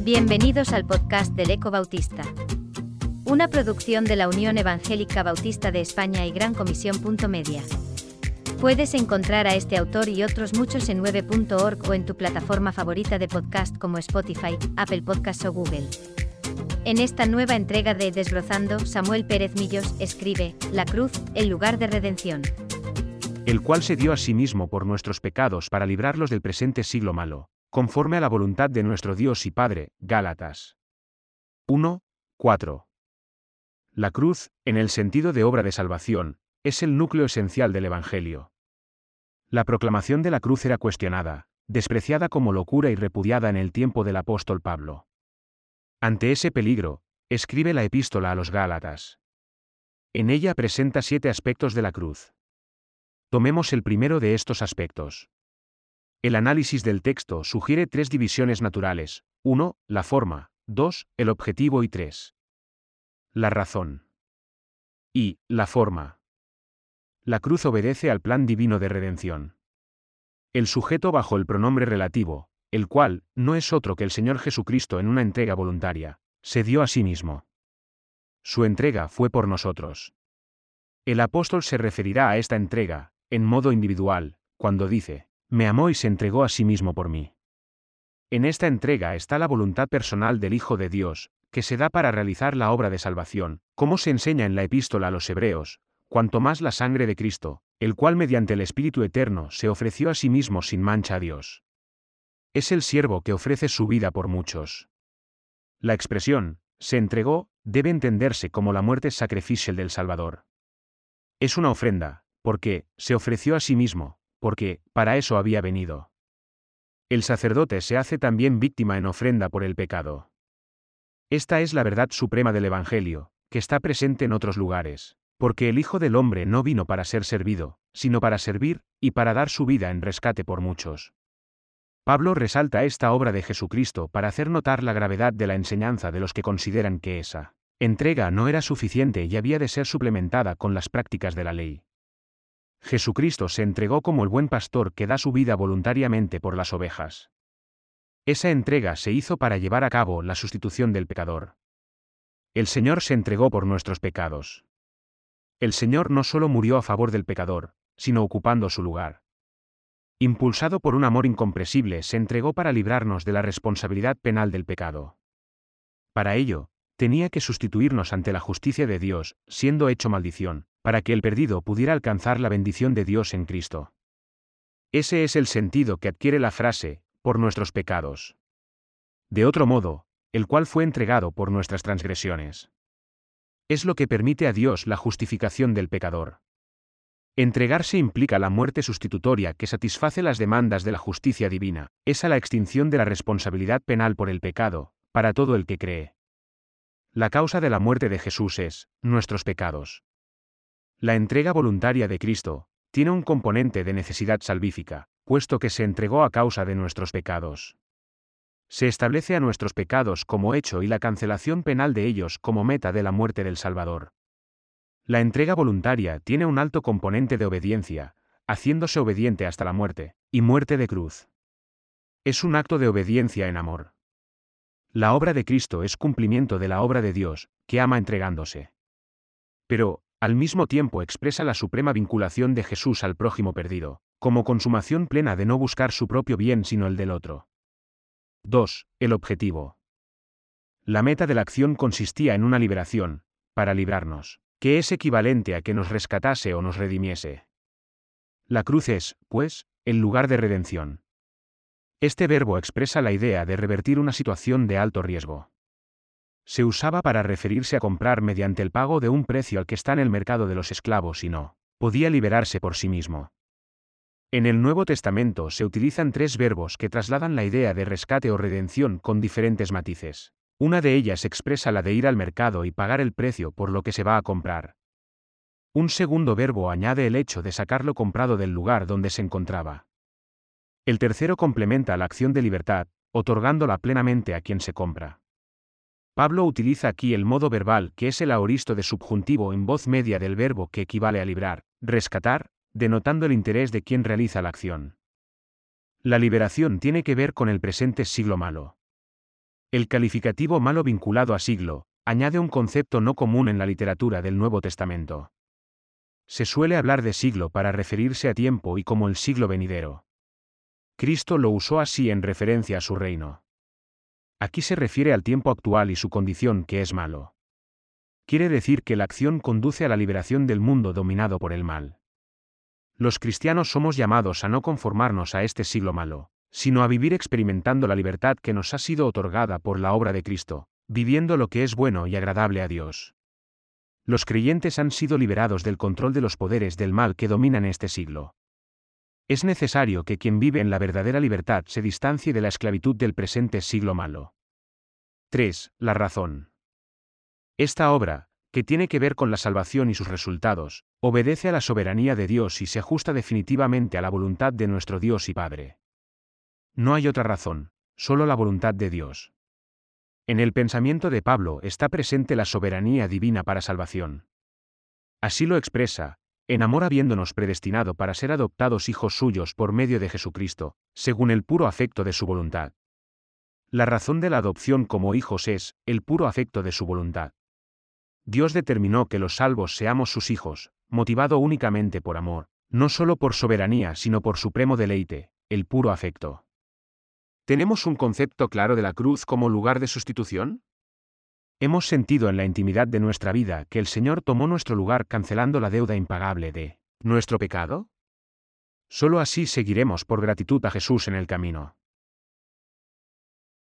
Bienvenidos al podcast del Eco Bautista. Una producción de la Unión Evangélica Bautista de España y Gran Comisión. Media. Puedes encontrar a este autor y otros muchos en 9.org o en tu plataforma favorita de podcast como Spotify, Apple Podcasts o Google. En esta nueva entrega de Desbrozando, Samuel Pérez Millos escribe, La cruz, el lugar de redención. El cual se dio a sí mismo por nuestros pecados para librarlos del presente siglo malo, conforme a la voluntad de nuestro Dios y Padre, Gálatas. 1, 4. La cruz, en el sentido de obra de salvación, es el núcleo esencial del Evangelio. La proclamación de la cruz era cuestionada, despreciada como locura y repudiada en el tiempo del apóstol Pablo. Ante ese peligro, escribe la epístola a los Gálatas. En ella presenta siete aspectos de la cruz. Tomemos el primero de estos aspectos. El análisis del texto sugiere tres divisiones naturales. 1. La forma. 2. El objetivo y 3. La razón. Y, la forma. La cruz obedece al plan divino de redención. El sujeto bajo el pronombre relativo, el cual, no es otro que el Señor Jesucristo en una entrega voluntaria, se dio a sí mismo. Su entrega fue por nosotros. El apóstol se referirá a esta entrega, en modo individual, cuando dice, me amó y se entregó a sí mismo por mí. En esta entrega está la voluntad personal del Hijo de Dios, que se da para realizar la obra de salvación, como se enseña en la epístola a los Hebreos, cuanto más la sangre de Cristo, el cual mediante el Espíritu Eterno se ofreció a sí mismo sin mancha a Dios. Es el siervo que ofrece su vida por muchos. La expresión, se entregó, debe entenderse como la muerte sacrificial del Salvador. Es una ofrenda, porque, se ofreció a sí mismo, porque, para eso había venido. El sacerdote se hace también víctima en ofrenda por el pecado. Esta es la verdad suprema del Evangelio, que está presente en otros lugares. Porque el Hijo del Hombre no vino para ser servido, sino para servir, y para dar su vida en rescate por muchos. Pablo resalta esta obra de Jesucristo para hacer notar la gravedad de la enseñanza de los que consideran que esa entrega no era suficiente y había de ser suplementada con las prácticas de la ley. Jesucristo se entregó como el buen pastor que da su vida voluntariamente por las ovejas. Esa entrega se hizo para llevar a cabo la sustitución del pecador. El Señor se entregó por nuestros pecados. El Señor no solo murió a favor del pecador, sino ocupando su lugar. Impulsado por un amor incomprensible, se entregó para librarnos de la responsabilidad penal del pecado. Para ello, tenía que sustituirnos ante la justicia de Dios, siendo hecho maldición, para que el perdido pudiera alcanzar la bendición de Dios en Cristo. Ese es el sentido que adquiere la frase, por nuestros pecados. De otro modo, el cual fue entregado por nuestras transgresiones. Es lo que permite a Dios la justificación del pecador. Entregarse implica la muerte sustitutoria que satisface las demandas de la justicia divina, es a la extinción de la responsabilidad penal por el pecado, para todo el que cree. La causa de la muerte de Jesús es, nuestros pecados. La entrega voluntaria de Cristo, tiene un componente de necesidad salvífica, puesto que se entregó a causa de nuestros pecados se establece a nuestros pecados como hecho y la cancelación penal de ellos como meta de la muerte del Salvador. La entrega voluntaria tiene un alto componente de obediencia, haciéndose obediente hasta la muerte, y muerte de cruz. Es un acto de obediencia en amor. La obra de Cristo es cumplimiento de la obra de Dios, que ama entregándose. Pero, al mismo tiempo expresa la suprema vinculación de Jesús al prójimo perdido, como consumación plena de no buscar su propio bien sino el del otro. 2. El objetivo. La meta de la acción consistía en una liberación, para librarnos, que es equivalente a que nos rescatase o nos redimiese. La cruz es, pues, el lugar de redención. Este verbo expresa la idea de revertir una situación de alto riesgo. Se usaba para referirse a comprar mediante el pago de un precio al que está en el mercado de los esclavos y no podía liberarse por sí mismo. En el Nuevo Testamento se utilizan tres verbos que trasladan la idea de rescate o redención con diferentes matices. Una de ellas expresa la de ir al mercado y pagar el precio por lo que se va a comprar. Un segundo verbo añade el hecho de sacarlo comprado del lugar donde se encontraba. El tercero complementa la acción de libertad, otorgándola plenamente a quien se compra. Pablo utiliza aquí el modo verbal que es el aoristo de subjuntivo en voz media del verbo que equivale a librar, rescatar, denotando el interés de quien realiza la acción. La liberación tiene que ver con el presente siglo malo. El calificativo malo vinculado a siglo, añade un concepto no común en la literatura del Nuevo Testamento. Se suele hablar de siglo para referirse a tiempo y como el siglo venidero. Cristo lo usó así en referencia a su reino. Aquí se refiere al tiempo actual y su condición que es malo. Quiere decir que la acción conduce a la liberación del mundo dominado por el mal. Los cristianos somos llamados a no conformarnos a este siglo malo, sino a vivir experimentando la libertad que nos ha sido otorgada por la obra de Cristo, viviendo lo que es bueno y agradable a Dios. Los creyentes han sido liberados del control de los poderes del mal que dominan este siglo. Es necesario que quien vive en la verdadera libertad se distancie de la esclavitud del presente siglo malo. 3. La razón. Esta obra, que tiene que ver con la salvación y sus resultados, obedece a la soberanía de Dios y se ajusta definitivamente a la voluntad de nuestro Dios y Padre. No hay otra razón, solo la voluntad de Dios. En el pensamiento de Pablo está presente la soberanía divina para salvación. Así lo expresa, en amor habiéndonos predestinado para ser adoptados hijos suyos por medio de Jesucristo, según el puro afecto de su voluntad. La razón de la adopción como hijos es, el puro afecto de su voluntad. Dios determinó que los salvos seamos sus hijos, motivado únicamente por amor, no solo por soberanía, sino por supremo deleite, el puro afecto. ¿Tenemos un concepto claro de la cruz como lugar de sustitución? ¿Hemos sentido en la intimidad de nuestra vida que el Señor tomó nuestro lugar cancelando la deuda impagable de nuestro pecado? Solo así seguiremos por gratitud a Jesús en el camino.